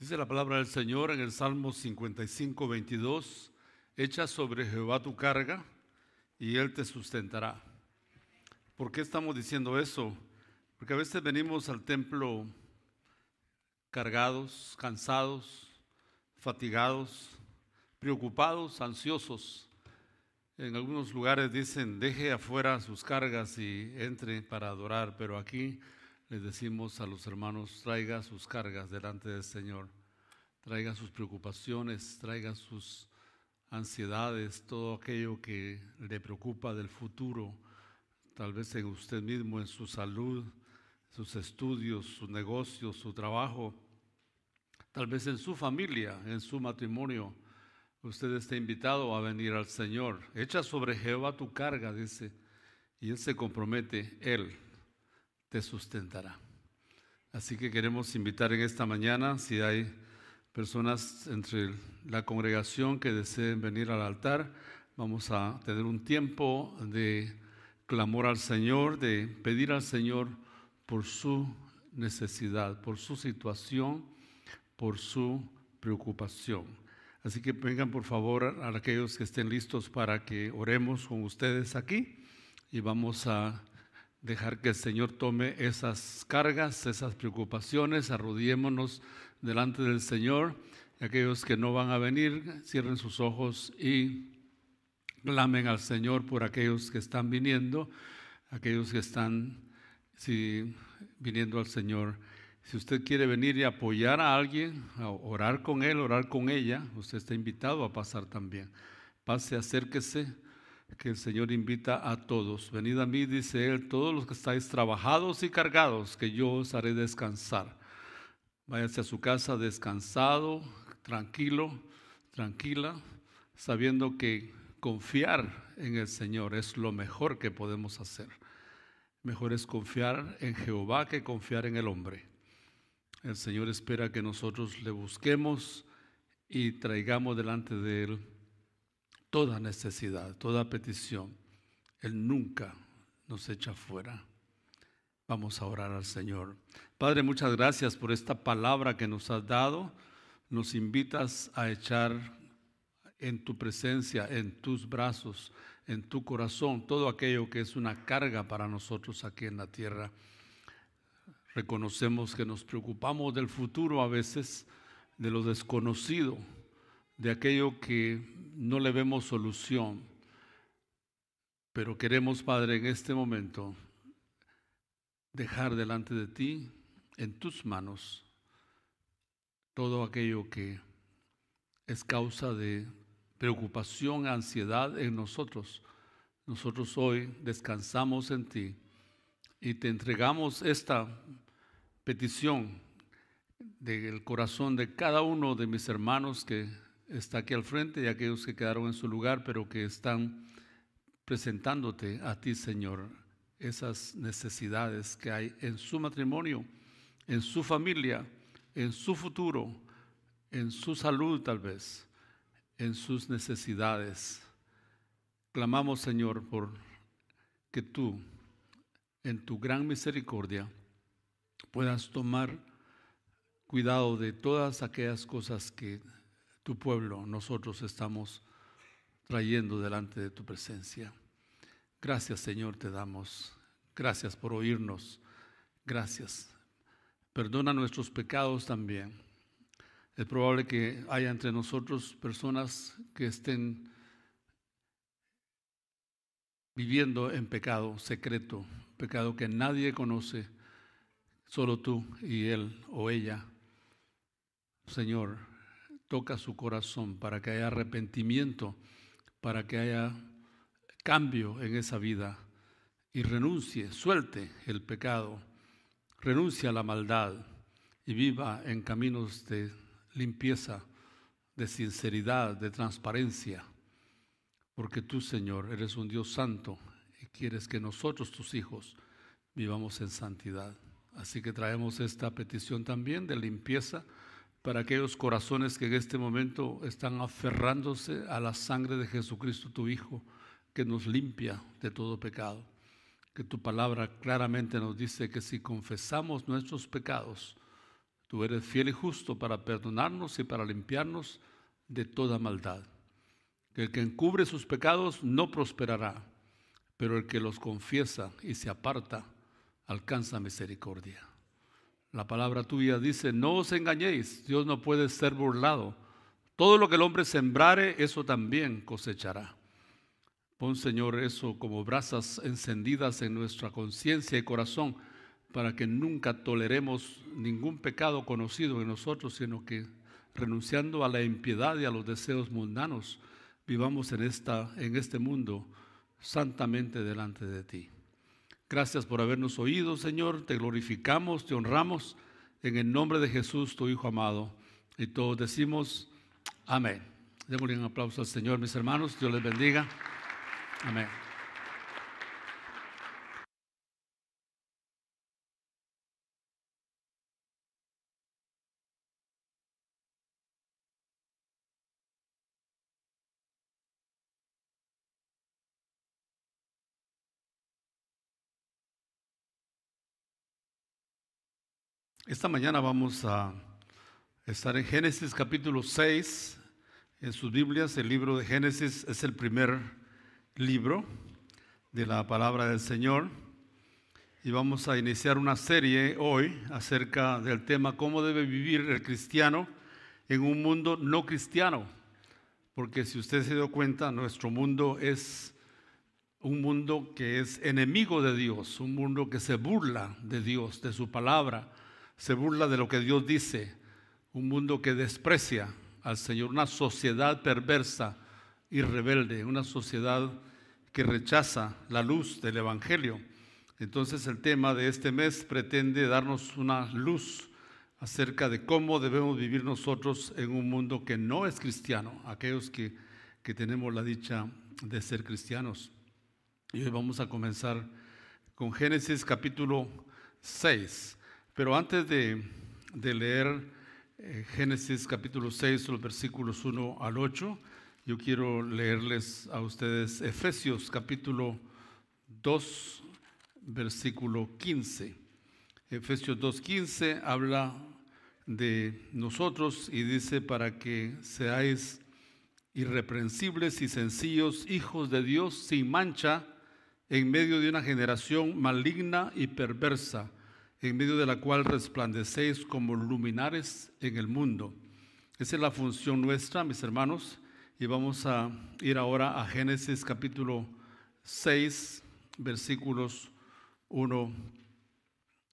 Dice la palabra del Señor en el Salmo 55, 22, echa sobre Jehová tu carga y Él te sustentará. ¿Por qué estamos diciendo eso? Porque a veces venimos al templo cargados, cansados, fatigados, preocupados, ansiosos. En algunos lugares dicen, deje afuera sus cargas y entre para adorar, pero aquí les decimos a los hermanos, traiga sus cargas delante del Señor, traiga sus preocupaciones, traiga sus ansiedades, todo aquello que le preocupa del futuro, tal vez en usted mismo, en su salud, sus estudios, sus negocios, su trabajo, tal vez en su familia, en su matrimonio. Usted está invitado a venir al Señor. Echa sobre Jehová tu carga, dice, y Él se compromete, Él te sustentará. Así que queremos invitar en esta mañana, si hay personas entre la congregación que deseen venir al altar, vamos a tener un tiempo de clamor al Señor, de pedir al Señor por su necesidad, por su situación, por su preocupación. Así que vengan por favor a aquellos que estén listos para que oremos con ustedes aquí y vamos a dejar que el Señor tome esas cargas, esas preocupaciones, arrodillémonos delante del Señor. Aquellos que no van a venir, cierren sus ojos y clamen al Señor por aquellos que están viniendo, aquellos que están si, viniendo al Señor. Si usted quiere venir y apoyar a alguien, a orar con él, orar con ella, usted está invitado a pasar también. Pase, acérquese que el Señor invita a todos. Venid a mí, dice Él, todos los que estáis trabajados y cargados, que yo os haré descansar. Váyase a su casa descansado, tranquilo, tranquila, sabiendo que confiar en el Señor es lo mejor que podemos hacer. Mejor es confiar en Jehová que confiar en el hombre. El Señor espera que nosotros le busquemos y traigamos delante de Él toda necesidad, toda petición. Él nunca nos echa fuera. Vamos a orar al Señor. Padre, muchas gracias por esta palabra que nos has dado. Nos invitas a echar en tu presencia, en tus brazos, en tu corazón, todo aquello que es una carga para nosotros aquí en la tierra. Reconocemos que nos preocupamos del futuro a veces, de lo desconocido, de aquello que no le vemos solución, pero queremos, Padre, en este momento dejar delante de ti, en tus manos, todo aquello que es causa de preocupación, ansiedad en nosotros. Nosotros hoy descansamos en ti y te entregamos esta petición del corazón de cada uno de mis hermanos que está aquí al frente y aquellos que quedaron en su lugar, pero que están presentándote a ti, Señor, esas necesidades que hay en su matrimonio, en su familia, en su futuro, en su salud tal vez, en sus necesidades. Clamamos, Señor, por que tú, en tu gran misericordia, puedas tomar cuidado de todas aquellas cosas que tu pueblo, nosotros estamos trayendo delante de tu presencia. Gracias Señor te damos. Gracias por oírnos. Gracias. Perdona nuestros pecados también. Es probable que haya entre nosotros personas que estén viviendo en pecado secreto, pecado que nadie conoce, solo tú y él o ella. Señor, toca su corazón para que haya arrepentimiento, para que haya cambio en esa vida y renuncie, suelte el pecado, renuncie a la maldad y viva en caminos de limpieza, de sinceridad, de transparencia, porque tú, Señor, eres un Dios santo y quieres que nosotros, tus hijos, vivamos en santidad. Así que traemos esta petición también de limpieza para aquellos corazones que en este momento están aferrándose a la sangre de Jesucristo, tu Hijo, que nos limpia de todo pecado. Que tu palabra claramente nos dice que si confesamos nuestros pecados, Tú eres fiel y justo para perdonarnos y para limpiarnos de toda maldad. Que el que encubre sus pecados no prosperará, pero el que los confiesa y se aparta alcanza misericordia. La palabra tuya dice, no os engañéis, Dios no puede ser burlado. Todo lo que el hombre sembrare, eso también cosechará. Pon, Señor, eso como brasas encendidas en nuestra conciencia y corazón, para que nunca toleremos ningún pecado conocido en nosotros, sino que renunciando a la impiedad y a los deseos mundanos, vivamos en, esta, en este mundo santamente delante de ti. Gracias por habernos oído, Señor. Te glorificamos, te honramos en el nombre de Jesús, tu Hijo amado. Y todos decimos, amén. Démosle un aplauso al Señor, mis hermanos. Dios les bendiga. Amén. Esta mañana vamos a estar en Génesis capítulo 6. En sus Biblias, el libro de Génesis es el primer libro de la palabra del Señor y vamos a iniciar una serie hoy acerca del tema cómo debe vivir el cristiano en un mundo no cristiano. Porque si usted se dio cuenta, nuestro mundo es un mundo que es enemigo de Dios, un mundo que se burla de Dios, de su palabra, se burla de lo que Dios dice, un mundo que desprecia al Señor, una sociedad perversa y rebelde, una sociedad que rechaza la luz del Evangelio. Entonces el tema de este mes pretende darnos una luz acerca de cómo debemos vivir nosotros en un mundo que no es cristiano, aquellos que, que tenemos la dicha de ser cristianos. Y hoy vamos a comenzar con Génesis capítulo 6. Pero antes de, leer eh, Génesis capítulo 6, los versículos 1 al 8, yo quiero leerles a ustedes Efesios capítulo 2, versículo 15. Efesios 2.15 habla de nosotros y dice para que seáis irreprensibles y sencillos hijos de Dios sin mancha en medio de una generación maligna y perversa, en medio de la cual resplandecéis como luminares en el mundo. Esa es la función nuestra, mis hermanos, y vamos a ir ahora a Génesis capítulo 6, versículos 1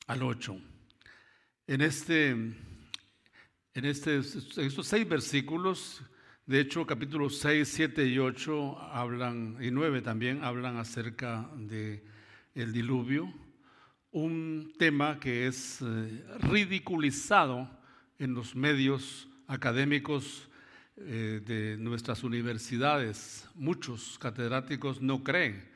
al 8. En, este, en, este, estos seis versículos, de hecho capítulos 6, 7 y 8 hablan, y 9 también hablan acerca de el diluvio, un tema que es eh, ridiculizado en los medios académicos eh, de nuestras universidades, muchos catedráticos no creen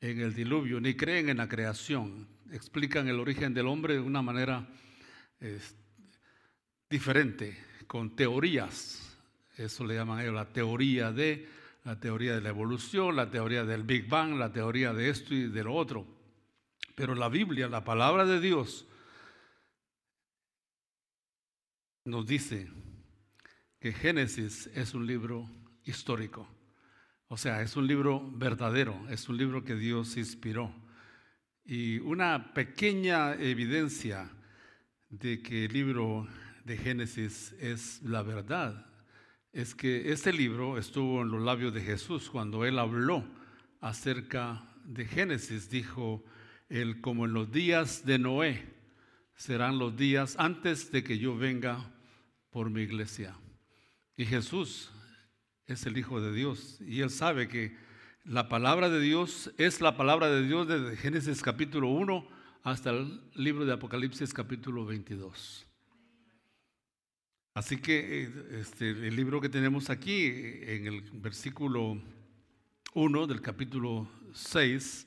en el diluvio ni creen en la creación. Explican el origen del hombre de una manera diferente, con teorías. Eso le llaman ellos la teoría de, la teoría de la evolución, la teoría del Big Bang, la teoría de esto y de lo otro. Pero la Biblia, la palabra de Dios, nos dice que Génesis es un libro histórico. O sea, es un libro verdadero, es un libro que Dios inspiró. Y una pequeña evidencia de que el libro de Génesis es la verdad es que este libro estuvo en los labios de Jesús cuando él habló acerca de Génesis. Dijo él, como en los días de Noé, serán los días antes de que yo venga por mi iglesia. Y Jesús es el Hijo de Dios y él sabe que la palabra de Dios es la palabra de Dios desde Génesis capítulo 1 hasta el libro de Apocalipsis capítulo 22. Así que eh, este, el libro que tenemos aquí en el versículo 1 del capítulo 6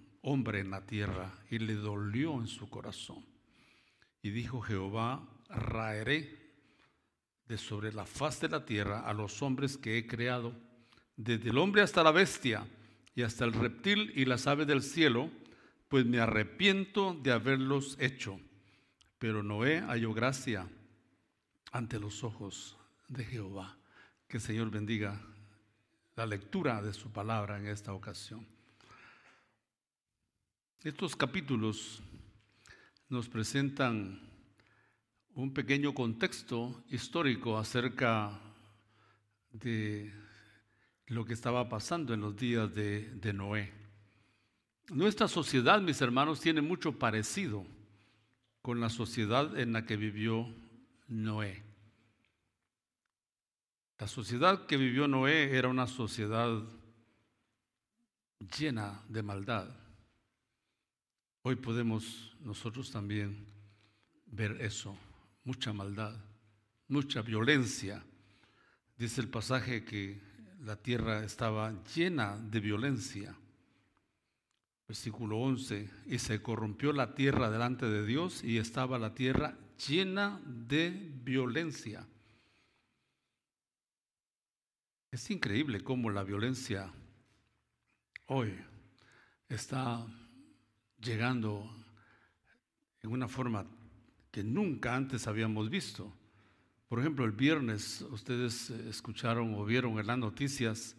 hombre en la tierra y le dolió en su corazón. Y dijo Jehová, raeré de sobre la faz de la tierra a los hombres que he creado, desde el hombre hasta la bestia y hasta el reptil y las aves del cielo, pues me arrepiento de haberlos hecho. Pero Noé halló gracia ante los ojos de Jehová. Que el Señor bendiga la lectura de su palabra en esta ocasión. Estos capítulos nos presentan un pequeño contexto histórico acerca de lo que estaba pasando en los días de, Noé. Nuestra sociedad, mis hermanos, tiene mucho parecido con la sociedad en la que vivió Noé. La sociedad que vivió Noé era una sociedad llena de maldad. Hoy podemos nosotros también ver eso, mucha maldad, mucha violencia. Dice el pasaje que la tierra estaba llena de violencia versículo 11, y se corrompió la tierra delante de Dios y estaba la tierra llena de violencia. Es increíble cómo la violencia hoy está llegando en una forma que nunca antes habíamos visto. Por ejemplo, el viernes ustedes escucharon o vieron en las noticias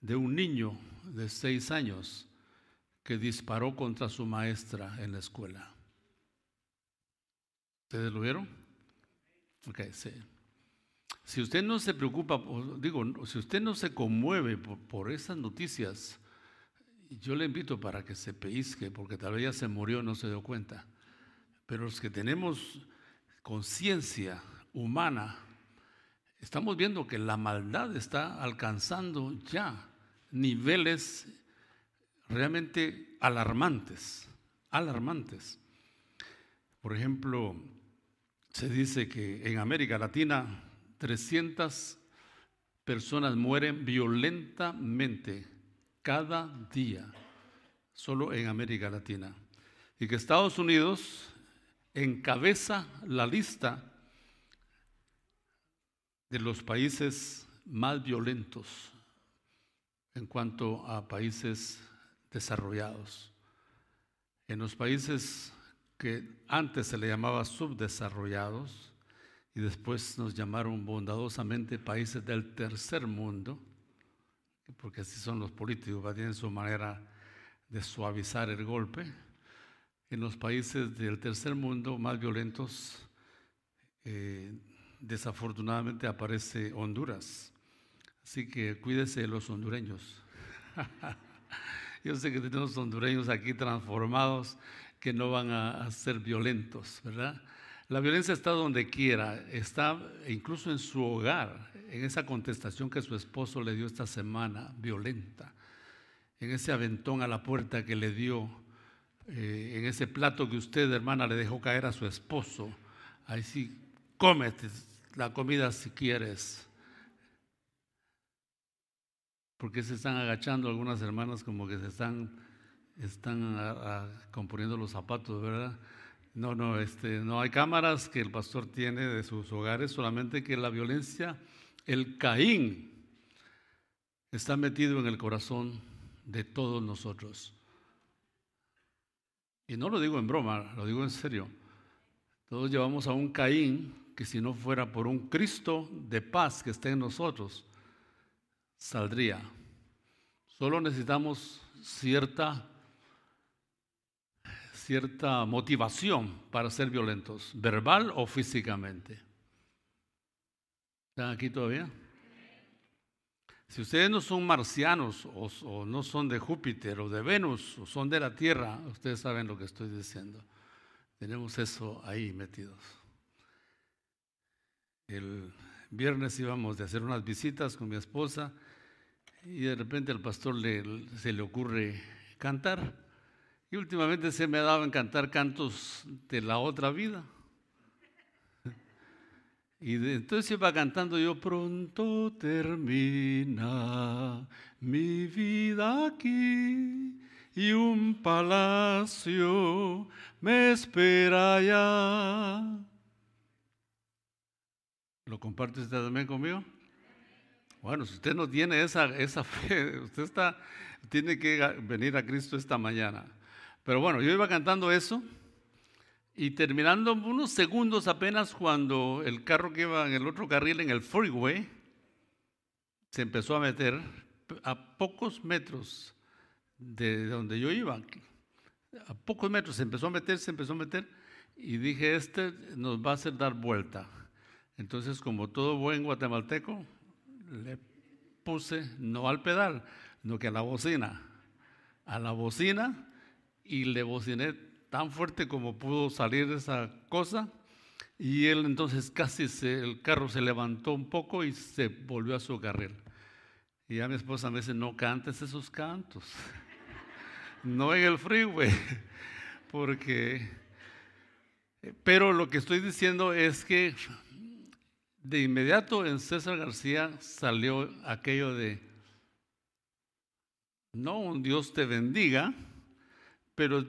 de un niño de seis años que disparó contra su maestra en la escuela. ¿Ustedes lo vieron? Ok, sí. Si usted no se preocupa, digo, si usted no se conmueve por, esas noticias, yo le invito para que se peisque, porque tal vez ya se murió, no se dio cuenta. Pero los que tenemos conciencia humana, estamos viendo que la maldad está alcanzando ya niveles realmente alarmantes, alarmantes. Por ejemplo, se dice que en América Latina 300 personas mueren violentamente cada día, solo en América Latina. Y que Estados Unidos encabeza la lista de los países más violentos en cuanto a países desarrollados. En los países que antes se le llamaba subdesarrollados y después nos llamaron bondadosamente países del tercer mundo, porque así son los políticos, tienen su manera de suavizar el golpe. En los países del tercer mundo más violentos, eh, desafortunadamente aparece Honduras. Así que cuídese de los hondureños. Yo sé que tenemos hondureños aquí transformados que no van a, ser violentos, ¿verdad? La violencia está donde quiera, está incluso en su hogar, en esa contestación que su esposo le dio esta semana, violenta, en ese aventón a la puerta que le dio, eh, en ese plato que usted, hermana, le dejó caer a su esposo. Ahí sí, cómete la comida si quieres porque se están agachando algunas hermanas como que se están, están componiendo los zapatos, ¿verdad? No, no, este, no hay cámaras que el pastor tiene de sus hogares, solamente que la violencia, el Caín, está metido en el corazón de todos nosotros. Y no lo digo en broma, lo digo en serio. Todos llevamos a un Caín que si no fuera por un Cristo de paz que esté en nosotros, saldría. Solo necesitamos cierta, cierta motivación para ser violentos, verbal o físicamente. ¿Están aquí todavía? Si ustedes no son marcianos o, no son de Júpiter o de Venus o son de la Tierra, ustedes saben lo que estoy diciendo. Tenemos eso ahí metidos. El viernes íbamos de hacer unas visitas con mi esposa y de repente al pastor se le ocurre cantar. Últimamente se me en cantar cantos de la otra vida. Y entonces iba cantando yo, pronto termina mi vida aquí y un palacio me espera ya. ¿Lo comparte usted también conmigo? Bueno, si usted no tiene esa, esa fe, usted está, tiene que venir a Cristo esta mañana. Pero bueno, yo iba cantando eso y terminando unos segundos apenas cuando el carro que iba en el otro carril, en el freeway, se empezó a meter a pocos metros de donde yo iba. A pocos metros se empezó a meter, se empezó a meter y dije, este nos va a hacer dar vuelta. Entonces, como todo buen guatemalteco, le puse no al pedal, no que a la bocina. A la bocina y le bociné tan fuerte como pudo salir esa cosa. Y él entonces casi el carro se levantó un poco y se volvió a su carril. Y a mi esposa me dice, no cantes esos cantos. no en el freeway. Porque... Pero lo que estoy diciendo es que de inmediato en César García salió aquello de, no un Dios te bendiga, pero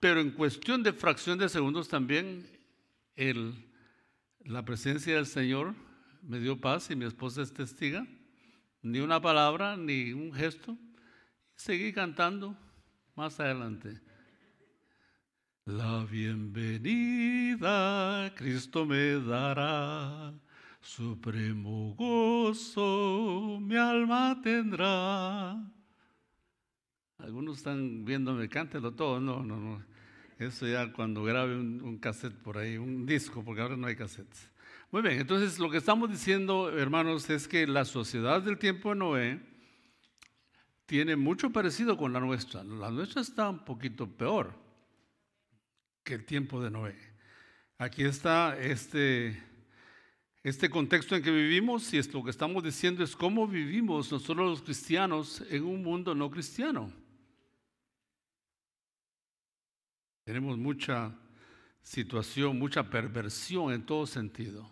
pero en cuestión de fracción de segundos también la presencia del Señor me dio paz y mi esposa es testiga. Ni una palabra, ni un gesto. Seguí cantando más adelante. La bienvenida Cristo me dará, supremo gozo mi alma tendrá. Algunos están viéndome, cántelo todo. No, no, no. Eso ya cuando grabe un, cassette por ahí, un disco, porque ahora no hay cassettes. Muy bien, entonces lo que estamos diciendo, hermanos, es que la sociedad del tiempo de Noé tiene mucho parecido con la nuestra. La nuestra está un poquito peor que el tiempo de Noé. Aquí está este, este contexto en que vivimos y es lo que estamos diciendo es cómo vivimos nosotros los cristianos en un mundo no cristiano. Tenemos mucha situación, mucha perversión en todo sentido.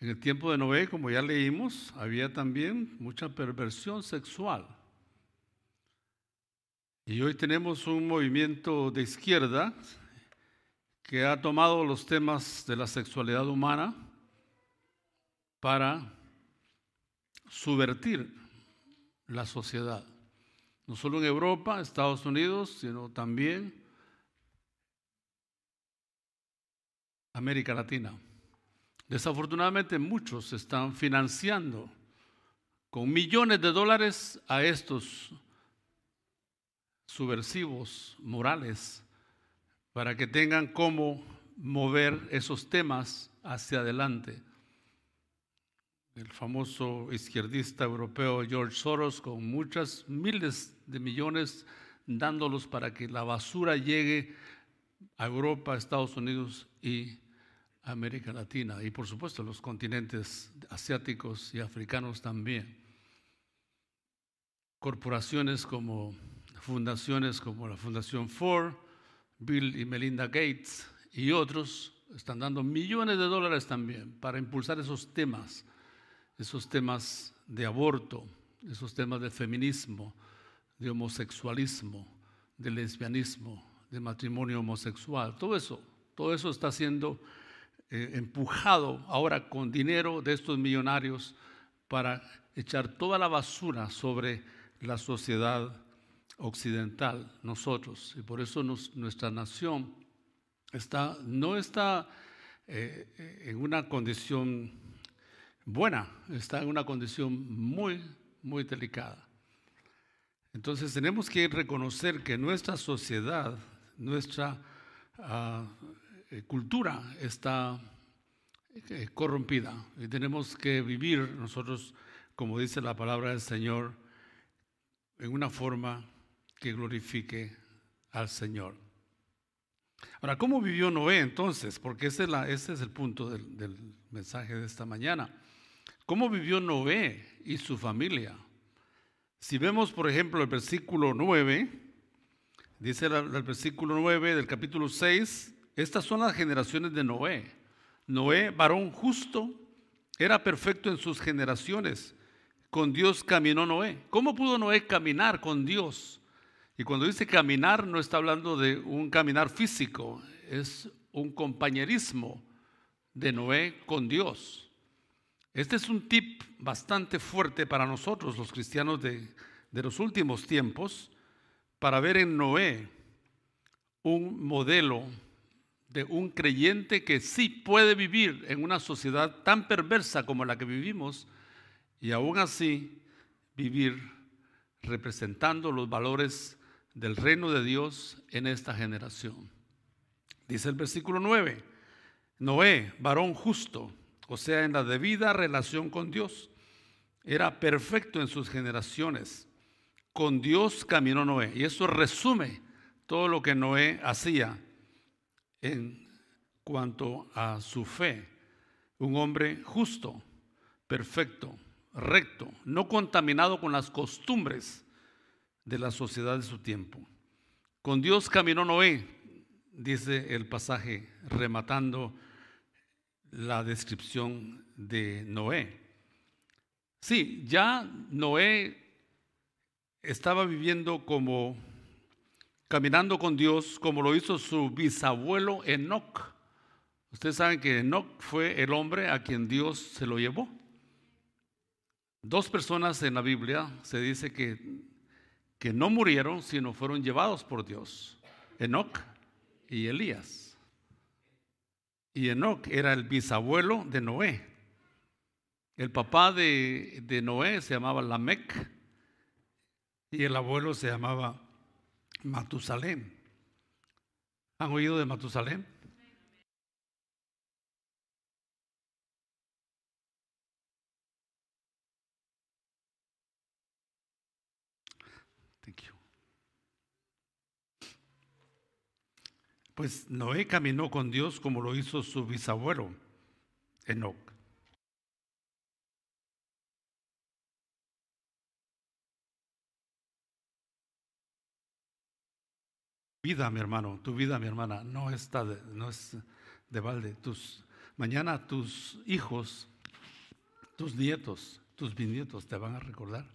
En el tiempo de Noé, como ya leímos, había también mucha perversión sexual. Y hoy tenemos un movimiento de izquierda que ha tomado los temas de la sexualidad humana para subvertir la sociedad. No solo en Europa, Estados Unidos, sino también América Latina. Desafortunadamente muchos están financiando con millones de dólares a estos subversivos morales para que tengan cómo mover esos temas hacia adelante. El famoso izquierdista europeo George Soros con muchas miles de millones dándolos para que la basura llegue a Europa, Estados Unidos y América Latina y por supuesto los continentes asiáticos y africanos también. Corporaciones como fundaciones como la Fundación Ford, Bill y Melinda Gates y otros están dando millones de dólares también para impulsar esos temas, esos temas de aborto, esos temas de feminismo, de homosexualismo, de lesbianismo, de matrimonio homosexual, todo eso, todo eso está siendo eh, empujado ahora con dinero de estos millonarios para echar toda la basura sobre la sociedad occidental, nosotros. Y por eso nuestra nación está, no está eh, en una condición buena, está en una condición muy, muy delicada. Entonces tenemos que reconocer que nuestra sociedad, nuestra ah, cultura está eh, corrompida y tenemos que vivir nosotros, como dice la palabra del Señor, en una forma que glorifique al Señor. Ahora, ¿cómo vivió Noé entonces? Porque ese es, el punto del, mensaje de esta mañana. ¿Cómo vivió Noé y su familia? Si vemos, por ejemplo, el versículo 9, dice el versículo 9 del capítulo 6, estas son las generaciones de Noé. Noé, varón justo, era perfecto en sus generaciones. Con Dios caminó Noé. ¿Cómo pudo Noé caminar con Dios? Y cuando dice caminar, no está hablando de un caminar físico, es un compañerismo de Noé con Dios. Este es un tip bastante fuerte para nosotros, los cristianos de, de los últimos tiempos, para ver en Noé un modelo de un creyente que sí puede vivir en una sociedad tan perversa como la que vivimos y aún así vivir representando los valores del reino de Dios en esta generación. Dice el versículo 9, Noé, varón justo, o sea, en la debida relación con Dios, era perfecto en sus generaciones. Con Dios caminó Noé. Y eso resume todo lo que Noé hacía en cuanto a su fe. Un hombre justo, perfecto, recto, no contaminado con las costumbres de la sociedad de su tiempo. Con Dios caminó Noé, dice el pasaje, rematando la descripción de Noé. Sí, ya Noé estaba viviendo como caminando con Dios como lo hizo su bisabuelo Enoch. Ustedes saben que Enoch fue el hombre a quien Dios se lo llevó. Dos personas en la Biblia se dice que, que no murieron, sino fueron llevados por Dios. Enoch y Elías. Y Enoch era el bisabuelo de Noé. El papá de, de Noé se llamaba Lamec y el abuelo se llamaba Matusalén. ¿Han oído de Matusalén? Thank you. Pues Noé caminó con Dios como lo hizo su bisabuelo, Enoch. Vida, mi hermano, tu vida, mi hermana, no está no es de balde. Mañana tus hijos, tus nietos, tus bisnietos te van a recordar.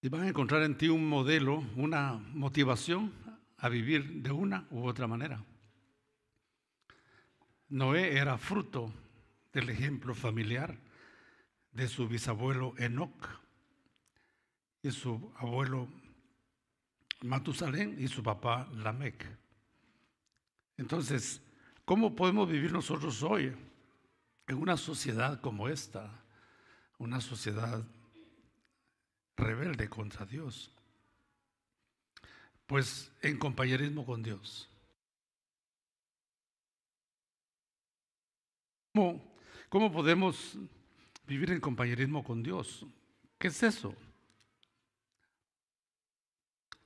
Y van a encontrar en ti un modelo, una motivación a vivir de una u otra manera. Noé era fruto del ejemplo familiar de su bisabuelo Enoch y su abuelo Matusalén y su papá Lamec. Entonces, ¿cómo podemos vivir nosotros hoy en una sociedad como esta? Una sociedad rebelde contra Dios. Pues en compañerismo con Dios. ¿Cómo, ¿Cómo, podemos vivir en compañerismo con Dios? ¿Qué es eso?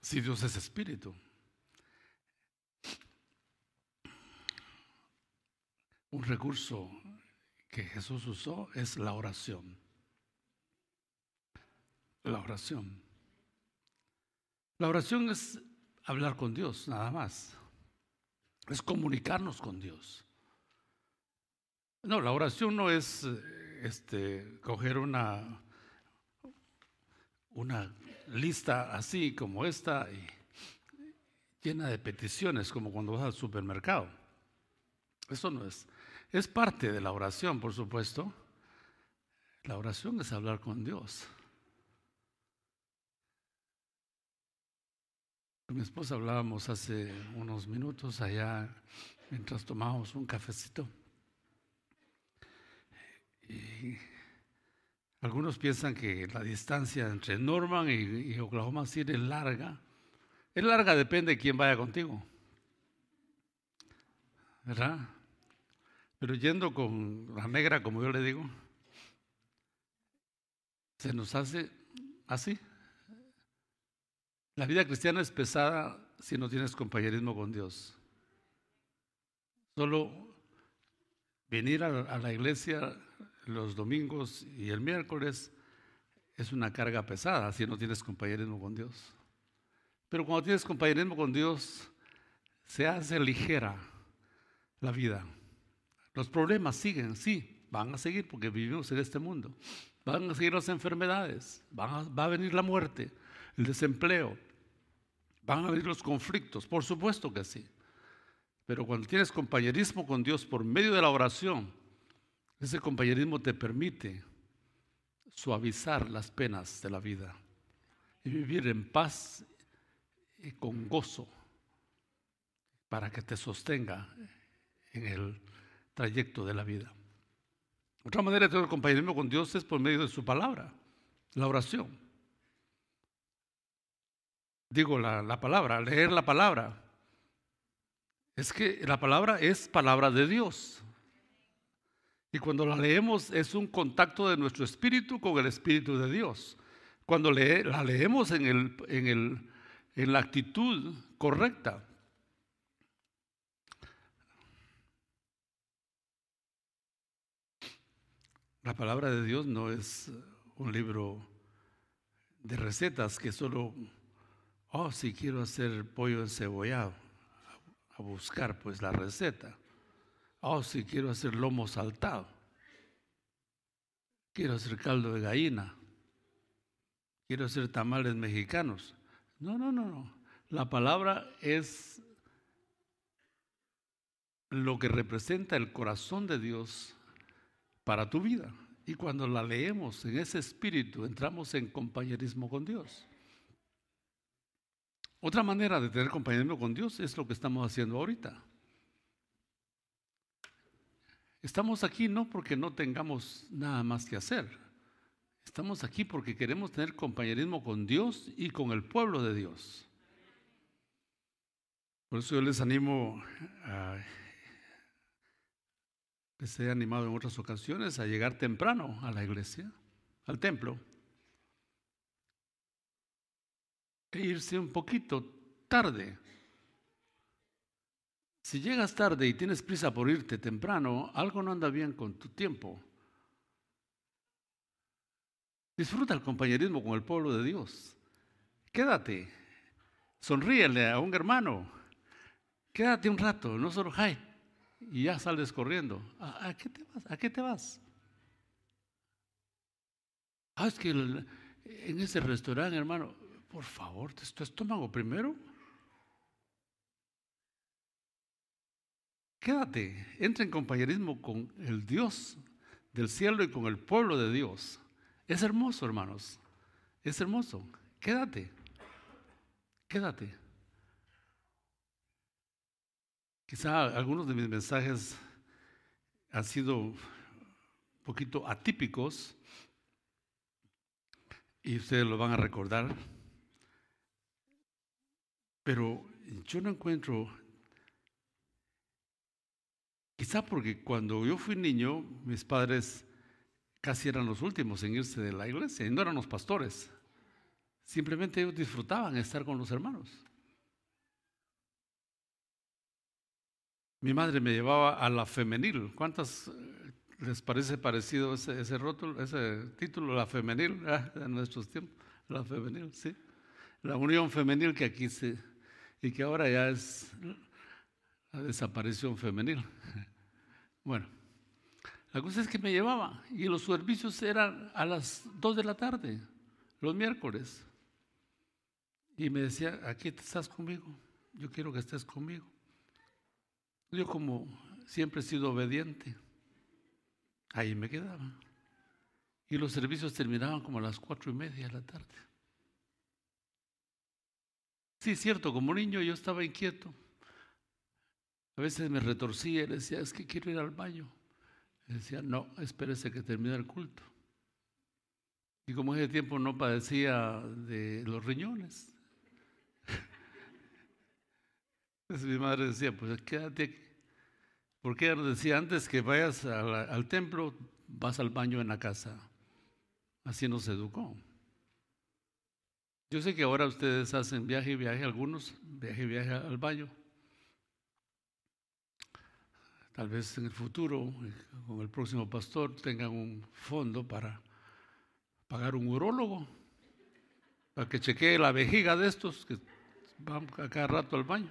Si Dios es espíritu. Un recurso que Jesús usó es la oración. La oración. La oración es hablar con Dios, nada más. Es comunicarnos con Dios. No, la oración no es este, coger una, una lista así como esta, y llena de peticiones, como cuando vas al supermercado. Eso no es. Es parte de la oración, por supuesto. La oración es hablar con Dios. Con mi esposa hablábamos hace unos minutos allá mientras tomábamos un cafecito. Y algunos piensan que la distancia entre Norman y, Oklahoma City es larga. Es larga, depende de quién vaya contigo. ¿Verdad? Pero yendo con la negra, como yo le digo, se nos hace así. La vida cristiana es pesada si no tienes compañerismo con Dios. Solo venir a la iglesia los domingos y el miércoles es una carga pesada si no tienes compañerismo con Dios. Pero cuando tienes compañerismo con Dios, se hace ligera la vida. Los problemas siguen, sí, van a seguir porque vivimos en este mundo. Van a seguir las enfermedades, va a venir la muerte, el desempleo, van a venir los conflictos, por supuesto que sí. Pero cuando tienes compañerismo con Dios por medio de la oración, ese compañerismo te permite suavizar las penas de la vida y vivir en paz y con gozo para que te sostenga en el trayecto de la vida. Otra manera de tener compañerismo con Dios es por medio de su palabra, la oración. Digo la, la palabra, leer la palabra. Es que la palabra es palabra de Dios. Y cuando la leemos es un contacto de nuestro espíritu con el espíritu de Dios. Cuando la leemos en, el, en, el, en la actitud correcta. La palabra de Dios no es un libro de recetas que solo, oh, si quiero hacer pollo encebollado, a buscar pues la receta. Oh, si quiero hacer lomo saltado. Quiero hacer caldo de gallina. Quiero hacer tamales mexicanos. No, no, no, no. La palabra es lo que representa el corazón de Dios para tu vida. Y cuando la leemos en ese espíritu, entramos en compañerismo con Dios. Otra manera de tener compañerismo con Dios es lo que estamos haciendo ahorita. Estamos aquí no porque no tengamos nada más que hacer. Estamos aquí porque queremos tener compañerismo con Dios y con el pueblo de Dios. Por eso yo les animo a, les he animado en otras ocasiones a llegar temprano a la iglesia, al templo, e irse un poquito tarde si llegas tarde y tienes prisa por irte temprano, algo no anda bien con tu tiempo. Disfruta el compañerismo con el pueblo de Dios. Quédate. Sonríele a un hermano. Quédate un rato, no solo hay. Y ya sales corriendo. ¿A, qué te vas? ¿A qué te vas? Ah, es que en ese restaurante, hermano, por favor, tu estómago primero. Quédate, entra en compañerismo con el Dios del cielo y con el pueblo de Dios. Es hermoso, hermanos. Es hermoso. Quédate. Quédate. Quizá algunos de mis mensajes han sido un poquito atípicos y ustedes lo van a recordar. Pero yo no encuentro Quizá porque cuando yo fui niño, mis padres casi eran los últimos en irse de la iglesia y no eran los pastores. Simplemente ellos disfrutaban estar con los hermanos. Mi madre me llevaba a la femenil. ¿Cuántas eh, les parece parecido ese, rótulo, ese título, la femenil, ah, en nuestros tiempos? La femenil, sí. La unión femenil que aquí se, y que ahora ya es la desaparición femenil. Bueno, la cosa es que me llevaba y los servicios eran a las 2 de la tarde, los miércoles. Y me decía, aquí estás conmigo, yo quiero que estés conmigo. Yo como siempre he sido obediente, ahí me quedaba. Y los servicios terminaban como a las cuatro y media de la tarde. Sí, cierto, como niño yo estaba inquieto. A veces me retorcía y le decía, es que quiero ir al baño. Le decía, no, espérese que termine el culto. Y como ese tiempo no padecía de los riñones, mi madre decía, pues quédate aquí. Porque ella decía antes que vayas al templo, vas al baño en la casa. Así nos educó. Yo sé que ahora ustedes hacen viaje y viaje, algunos viaje y viaje al baño. Tal vez en el futuro, con el próximo pastor, tengan un fondo para pagar un urólogo, para que chequee la vejiga de estos que van a cada rato al baño.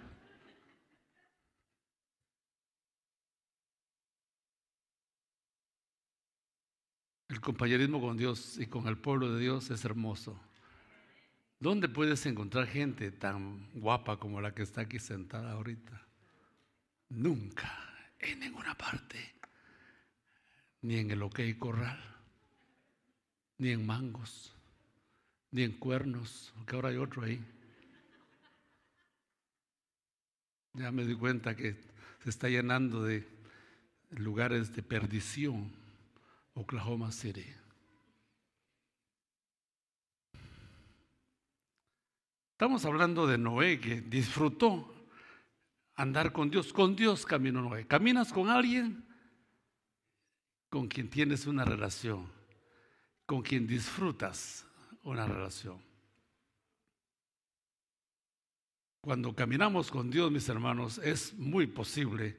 El compañerismo con Dios y con el pueblo de Dios es hermoso. ¿Dónde puedes encontrar gente tan guapa como la que está aquí sentada ahorita? Nunca, en ninguna parte. Ni en el OK Corral, ni en Mangos, ni en Cuernos, porque ahora hay otro ahí. Ya me di cuenta que se está llenando de lugares de perdición, Oklahoma City. Estamos hablando de Noé que disfrutó andar con Dios. Con Dios caminó Noé. Caminas con alguien con quien tienes una relación, con quien disfrutas una relación. Cuando caminamos con Dios, mis hermanos, es muy posible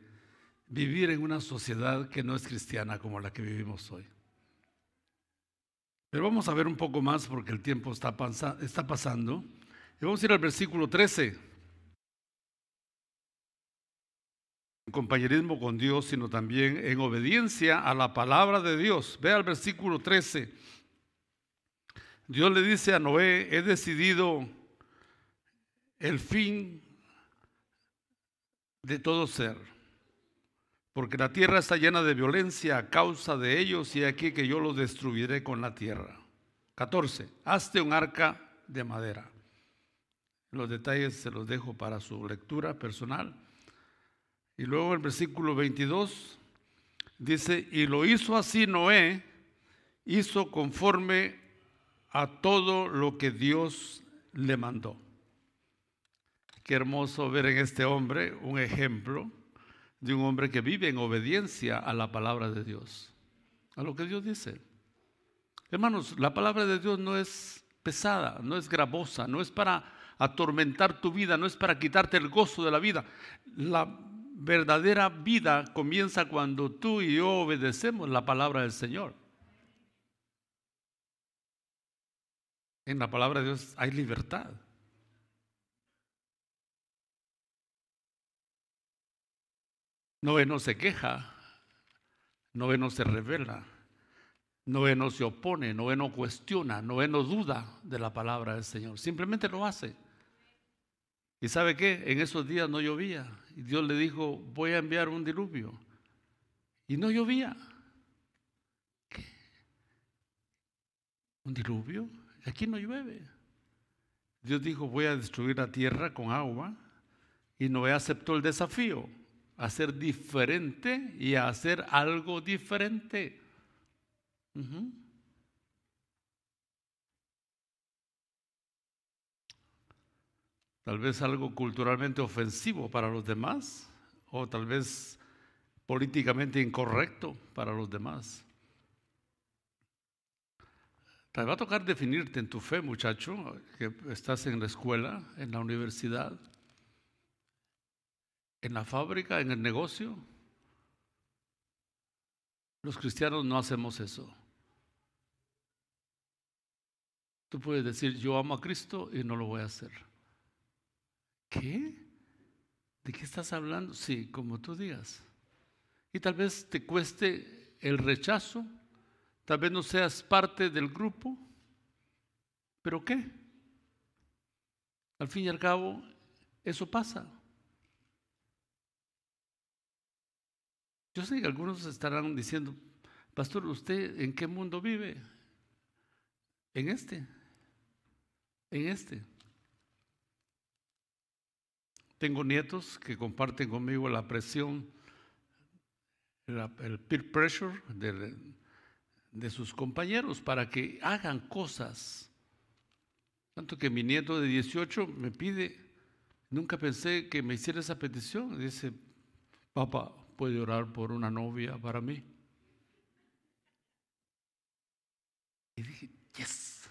vivir en una sociedad que no es cristiana como la que vivimos hoy. Pero vamos a ver un poco más porque el tiempo está, está pasando. Y vamos a ir al versículo 13. En compañerismo con Dios, sino también en obediencia a la palabra de Dios. Ve al versículo 13. Dios le dice a Noé, he decidido el fin de todo ser, porque la tierra está llena de violencia a causa de ellos y aquí que yo los destruiré con la tierra. 14. Hazte un arca de madera. Los detalles se los dejo para su lectura personal. Y luego el versículo 22 dice, y lo hizo así Noé, hizo conforme a todo lo que Dios le mandó. Qué hermoso ver en este hombre un ejemplo de un hombre que vive en obediencia a la palabra de Dios, a lo que Dios dice. Hermanos, la palabra de Dios no es pesada, no es gravosa, no es para atormentar tu vida, no es para quitarte el gozo de la vida. La verdadera vida comienza cuando tú y yo obedecemos la palabra del Señor. En la palabra de Dios hay libertad. Noé no se queja, Noé no se revela, Noé no se opone, Noé no cuestiona, Noé no duda de la palabra del Señor, simplemente lo hace. ¿Y sabe qué? En esos días no llovía. Y Dios le dijo, voy a enviar un diluvio. Y no llovía. ¿Qué? ¿Un diluvio? Aquí no llueve. Dios dijo, voy a destruir la tierra con agua. Y Noé aceptó el desafío a ser diferente y a hacer algo diferente. Tal vez algo culturalmente ofensivo para los demás o tal vez políticamente incorrecto para los demás. Te va a tocar definirte en tu fe, muchacho, que estás en la escuela, en la universidad, en la fábrica, en el negocio. Los cristianos no hacemos eso. Tú puedes decir, yo amo a Cristo y no lo voy a hacer. ¿Qué? ¿De qué estás hablando? Sí, como tú digas. Y tal vez te cueste el rechazo, tal vez no seas parte del grupo, pero ¿qué? Al fin y al cabo, eso pasa. Yo sé que algunos estarán diciendo, pastor, ¿usted en qué mundo vive? En este, en este. Tengo nietos que comparten conmigo la presión, el peer pressure de, sus compañeros para que hagan cosas. Tanto que mi nieto de 18 me pide, nunca pensé que me hiciera esa petición. Dice, papá, puede orar por una novia para mí? Y dije, yes.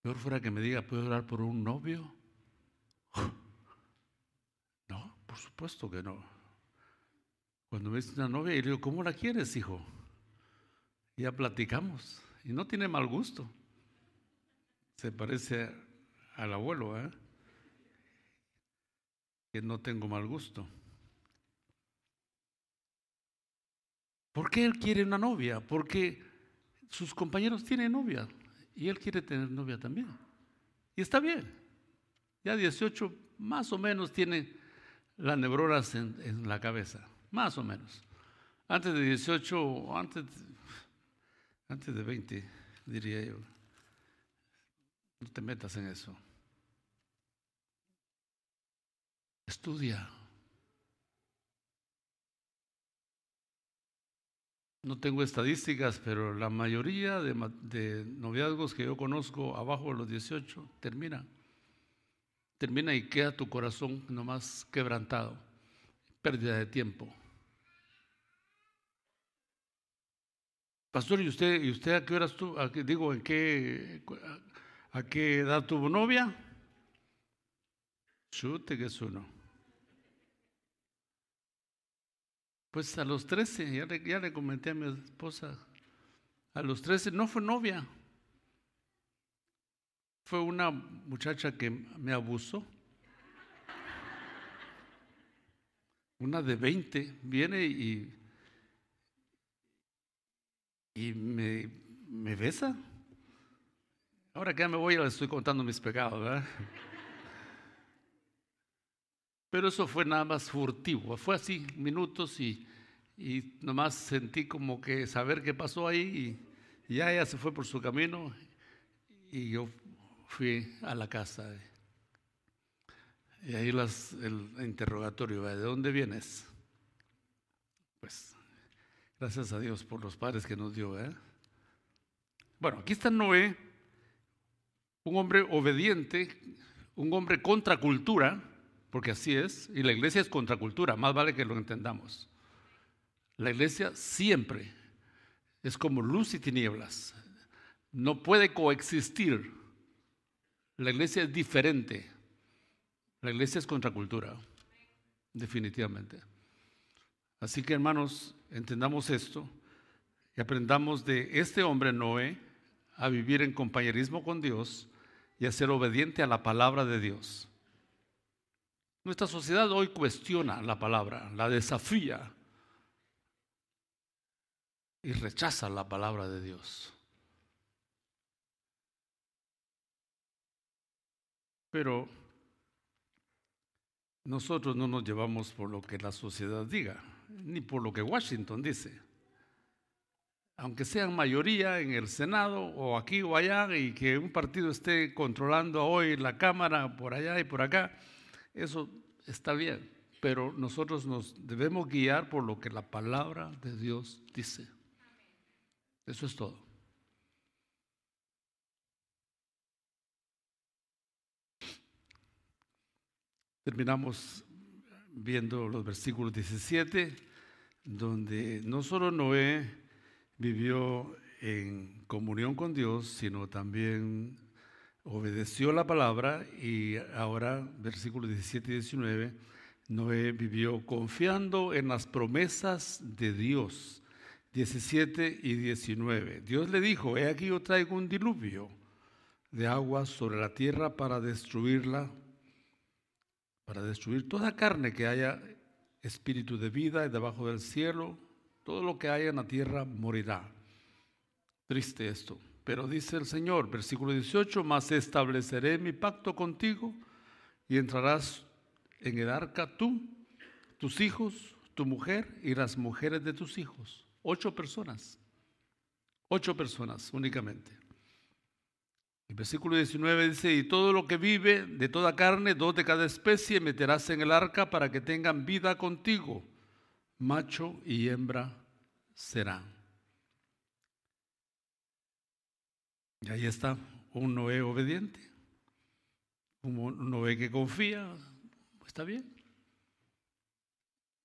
Peor fuera que me diga, ¿puedo orar por un novio? No, por supuesto que no. Cuando ves una novia, y le digo, ¿cómo la quieres, hijo? Ya platicamos. Y no tiene mal gusto. Se parece al abuelo, ¿eh? Que no tengo mal gusto. ¿Por qué él quiere una novia? Porque sus compañeros tienen novia y él quiere tener novia también. Y está bien. Ya 18 más o menos tiene las neuronas en, la cabeza, más o menos. Antes de 18, antes, antes de 20, diría yo. No te metas en eso. Estudia. No tengo estadísticas, pero la mayoría de, de, noviazgos que yo conozco abajo de los 18 termina. Termina y queda tu corazón nomás quebrantado. Pérdida de tiempo. Pastor, ¿y usted, ¿y usted a qué horas tuvo, digo, en qué, a qué edad tuvo novia? Chute que es uno. Pues a los 13, ya le, ya le comenté a mi esposa, a los 13 no fue novia, fue una muchacha que me abusó. Una de 20 viene y y me, me besa. Ahora que ya me voy, le estoy contando mis pecados, ¿verdad? Pero eso fue nada más furtivo, fue así, minutos y, y nomás sentí como que saber qué pasó ahí y, ya ella se fue por su camino y yo fui a la casa. Y ahí el interrogatorio, ¿de dónde vienes? Pues Gracias a Dios por los padres que nos dio. ¿eh? Bueno, aquí está Noé, un hombre obediente, un hombre contracultura, porque así es, y la iglesia es contracultura, más vale que lo entendamos. La iglesia siempre es como luz y tinieblas, no puede coexistir. La iglesia es diferente, la iglesia es contracultura, definitivamente. Así que hermanos, entendamos esto y aprendamos de este hombre Noé a vivir en compañerismo con Dios y a ser obediente a la palabra de Dios. Nuestra sociedad hoy cuestiona la palabra, la desafía y rechaza la palabra de Dios. Pero nosotros no nos llevamos por lo que la sociedad diga ni por lo que Washington dice. Aunque sean mayoría en el Senado o aquí o allá y que un partido esté controlando hoy la Cámara por allá y por acá, eso está bien. Pero nosotros nos debemos guiar por lo que la palabra de Dios dice. Eso es todo. Terminamos viendo los versículos 17, donde no solo Noé vivió en comunión con Dios, sino también obedeció la palabra y ahora, versículos 17 y 19, Noé vivió confiando en las promesas de Dios. 17 y 19. Dios le dijo, he aquí yo traigo un diluvio de agua sobre la tierra para destruirla para destruir toda carne que haya espíritu de vida debajo del cielo, todo lo que haya en la tierra morirá. Triste esto. Pero dice el Señor, versículo 18, más estableceré mi pacto contigo y entrarás en el arca tú, tus hijos, tu mujer y las mujeres de tus hijos. Ocho personas. Ocho personas únicamente. El versículo 19 dice, y todo lo que vive de toda carne, dos de cada especie, meterás en el arca para que tengan vida contigo. Macho y hembra serán. Y ahí está un Noé obediente, un Noé que confía, está bien.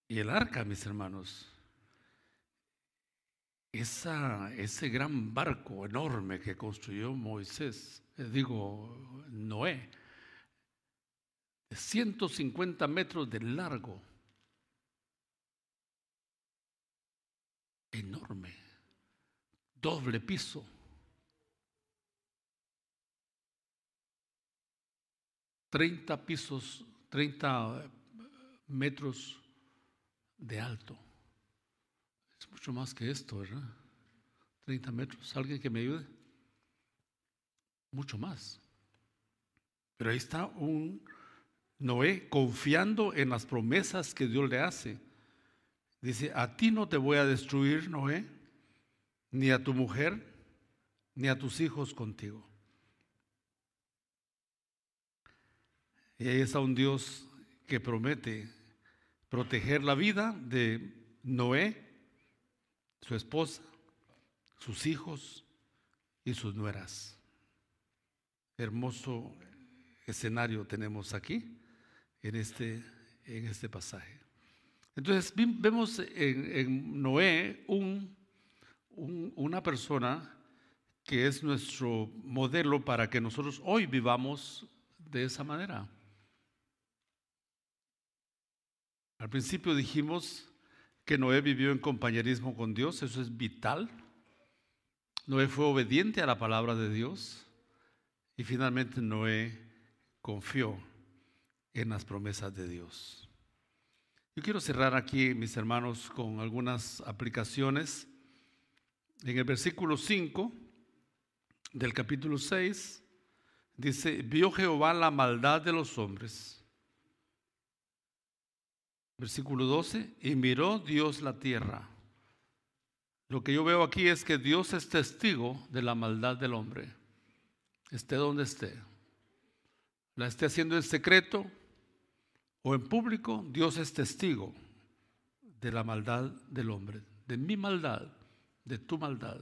Y el arca, mis hermanos, esa, ese gran barco enorme que construyó Moisés, eh, digo, Noé, de 150 metros de largo, enorme, doble piso. 30 pisos, 30 metros de alto. Mucho más que esto, ¿verdad? 30 metros. ¿Alguien que me ayude? Mucho más. Pero ahí está un Noé confiando en las promesas que Dios le hace. Dice, a ti no te voy a destruir, Noé, ni a tu mujer, ni a tus hijos contigo. Y ahí está un Dios que promete proteger la vida de Noé, su esposa, sus hijos y sus nueras. Hermoso escenario tenemos aquí en este, en este pasaje. Entonces vemos en, Noé un, una persona que es nuestro modelo para que nosotros hoy vivamos de esa manera. Al principio dijimos que Noé vivió en compañerismo con Dios, eso es vital. Noé fue obediente a la palabra de Dios y finalmente Noé confió en las promesas de Dios. Yo quiero cerrar aquí, mis hermanos, con algunas aplicaciones. En el versículo 5 del capítulo 6 dice, vio Jehová la maldad de los hombres Versículo 12, y miró Dios la tierra. Lo que yo veo aquí es que Dios es testigo de la maldad del hombre, esté donde esté. La esté haciendo en secreto o en público, Dios es testigo de la maldad del hombre, de mi maldad, de tu maldad.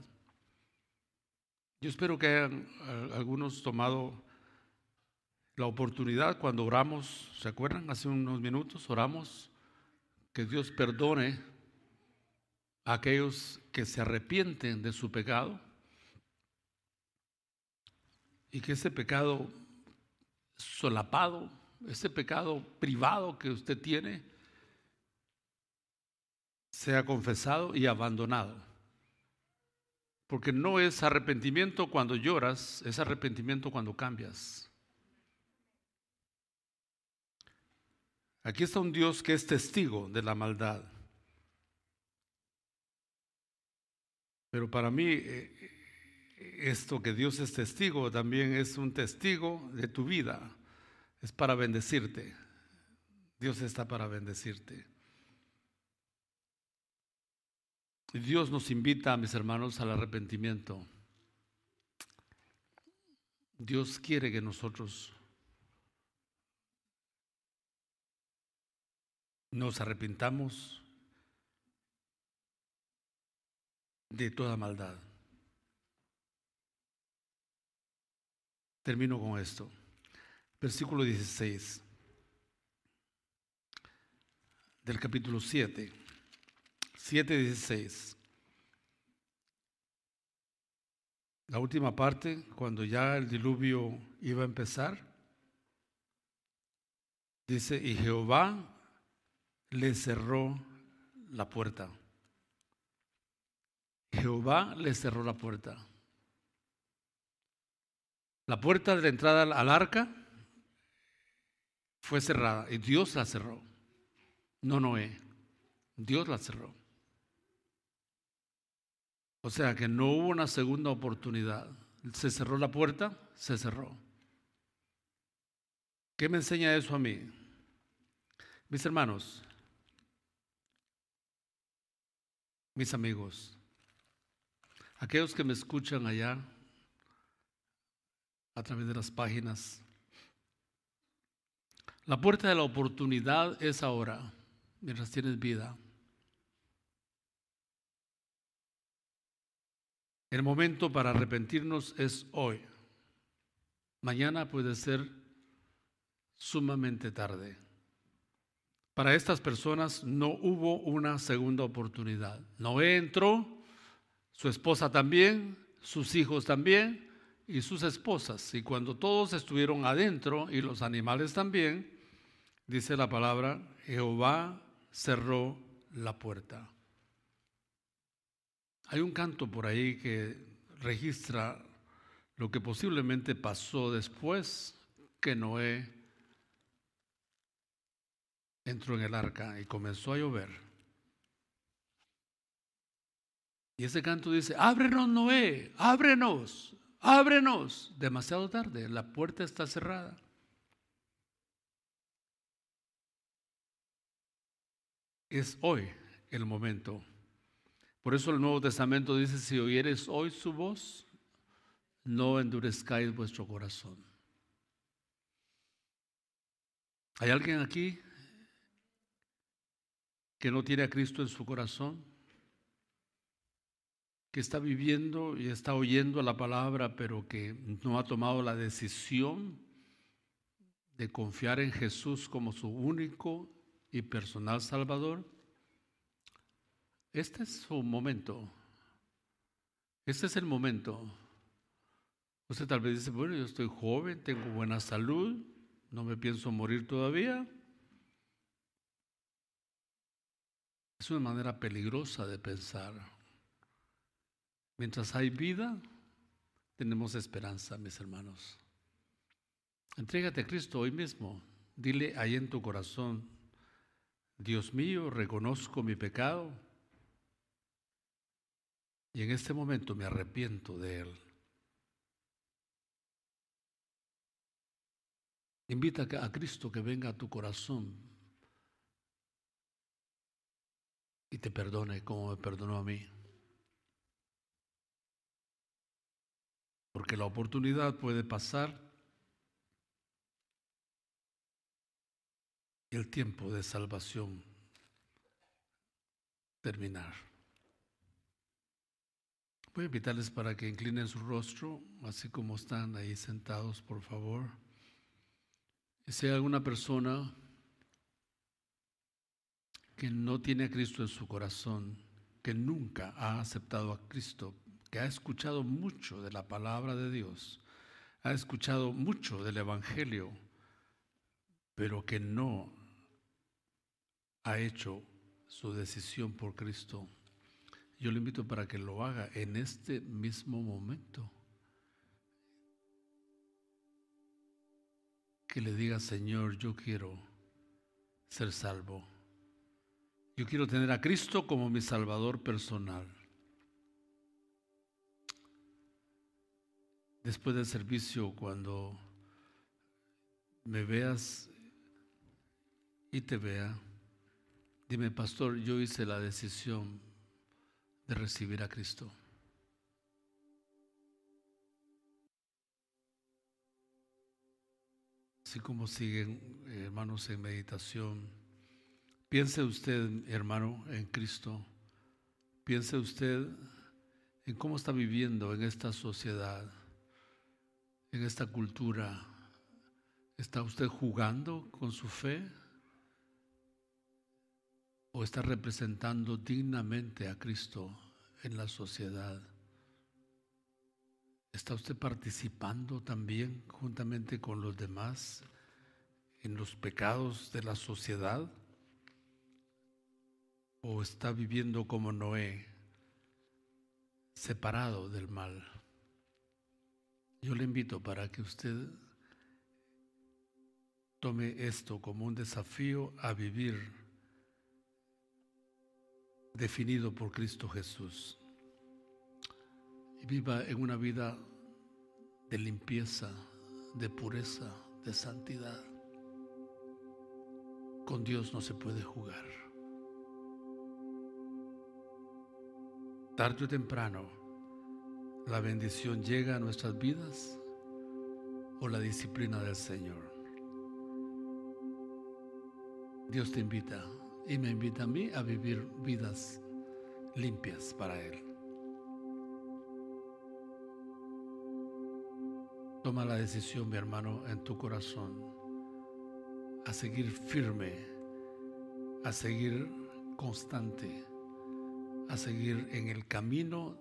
Yo espero que hayan eh, algunos tomado la oportunidad cuando oramos, ¿se acuerdan? Hace unos minutos oramos que Dios perdone a aquellos que se arrepienten de su pecado y que ese pecado solapado, ese pecado privado que usted tiene, sea confesado y abandonado. Porque no es arrepentimiento cuando lloras, es arrepentimiento cuando cambias. Aquí está un Dios que es testigo de la maldad. Pero para mí eh, esto que Dios es testigo también es un testigo de tu vida. Es para bendecirte. Dios está para bendecirte. Y Dios nos invita, mis hermanos, al arrepentimiento. Dios quiere que nosotros nos arrepintamos de toda maldad. Termino con esto. Versículo 16 del capítulo 7. 7, 16. La última parte, cuando ya el diluvio iba a empezar, dice, y Jehová le cerró la puerta. Jehová le cerró la puerta. La puerta de la entrada al arca fue cerrada y Dios la cerró. No Noé. Dios la cerró. O sea que no hubo una segunda oportunidad. Se cerró la puerta, se cerró. ¿Qué me enseña eso a mí? Mis hermanos, mis amigos, aquellos que me escuchan allá a través de las páginas, la puerta de la oportunidad es ahora, mientras tienes vida. El momento para arrepentirnos es hoy. Mañana puede ser sumamente tarde. Para estas personas no hubo una segunda oportunidad. Noé entró, su esposa también, sus hijos también y sus esposas. Y cuando todos estuvieron adentro y los animales también, dice la palabra, Jehová cerró la puerta. Hay un canto por ahí que registra lo que posiblemente pasó después que Noé entró en el arca y comenzó a llover. Y ese canto dice, ábrenos Noé, ábrenos, ábrenos. Demasiado tarde, la puerta está cerrada. Es hoy el momento. Por eso el Nuevo Testamento dice, si oyeres hoy su voz, no endurezcáis vuestro corazón. ¿Hay alguien aquí que no tiene a Cristo en su corazón? Que está viviendo y está oyendo la palabra, pero que no ha tomado la decisión de confiar en Jesús como su único y personal Salvador. Este es su momento. Este es el momento. Usted tal vez dice, bueno, yo estoy joven, tengo buena salud, no me pienso morir todavía. Es una manera peligrosa de pensar. Mientras hay vida, tenemos esperanza, mis hermanos. Entrégate a Cristo hoy mismo. Dile ahí en tu corazón, Dios mío, reconozco mi pecado y en este momento me arrepiento de él. Invita a Cristo que venga a tu corazón y te perdone como me perdonó a mí. Porque la oportunidad puede pasar y el tiempo de salvación terminar. Voy a invitarles para que inclinen su rostro, así como están ahí sentados, por favor. Y si hay alguna persona que no tiene a Cristo en su corazón, que nunca ha aceptado a Cristo, que ha escuchado mucho de la palabra de Dios, ha escuchado mucho del Evangelio, pero que no ha hecho su decisión por Cristo, yo le invito para que lo haga en este mismo momento. Que le diga, Señor, yo quiero ser salvo. Yo quiero tener a Cristo como mi Salvador personal. Después del servicio, cuando me veas y te vea, dime, pastor, yo hice la decisión de recibir a Cristo. Así como siguen hermanos en meditación, piense usted, hermano, en Cristo. Piense usted en cómo está viviendo en esta sociedad, en esta cultura. ¿Está usted jugando con su fe? o está representando dignamente a Cristo en la sociedad? ¿Está usted participando también juntamente con los demás en los pecados de la sociedad? ¿O está viviendo como Noé, separado del mal? Yo le invito para que usted tome esto como un desafío a vivir definido por Cristo Jesús. Y viva en una vida de limpieza, de pureza, de santidad. Con Dios no se puede jugar. Tarde o temprano, la bendición llega a nuestras vidas o la disciplina del Señor. Dios te invita y me invita a mí a vivir vidas limpias para Él. Toma la decisión, mi hermano, en tu corazón, a seguir firme a seguir constante, a seguir en el camino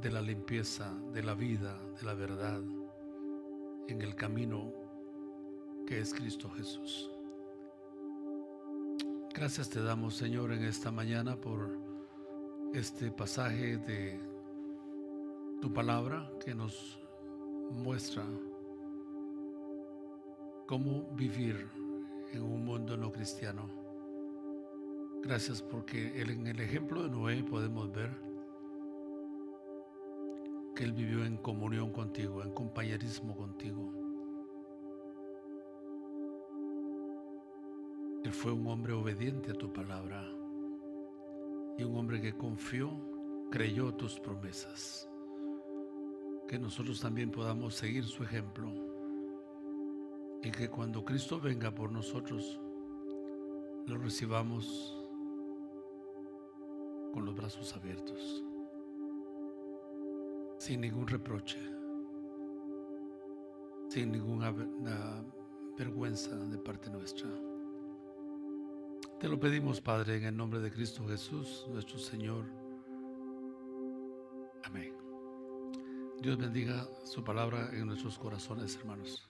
de la limpieza, de la vida, de la verdad, en el camino que es Cristo Jesús. Gracias te damos, Señor, en esta mañana por este pasaje de tu palabra que nos muestra cómo vivir en un mundo no cristiano. Gracias porque en el ejemplo de Noé podemos ver que él vivió en comunión contigo, en compañerismo contigo. Él fue un hombre obediente a tu palabra y un hombre que confió, creyó tus promesas. Que nosotros también podamos seguir su ejemplo y que cuando Cristo venga por nosotros, lo recibamos con los brazos abiertos, sin ningún reproche, sin ninguna vergüenza de parte nuestra. Te lo pedimos, Padre, en el nombre de Cristo Jesús, nuestro Señor. Amén. Dios bendiga su palabra en nuestros corazones, hermanos.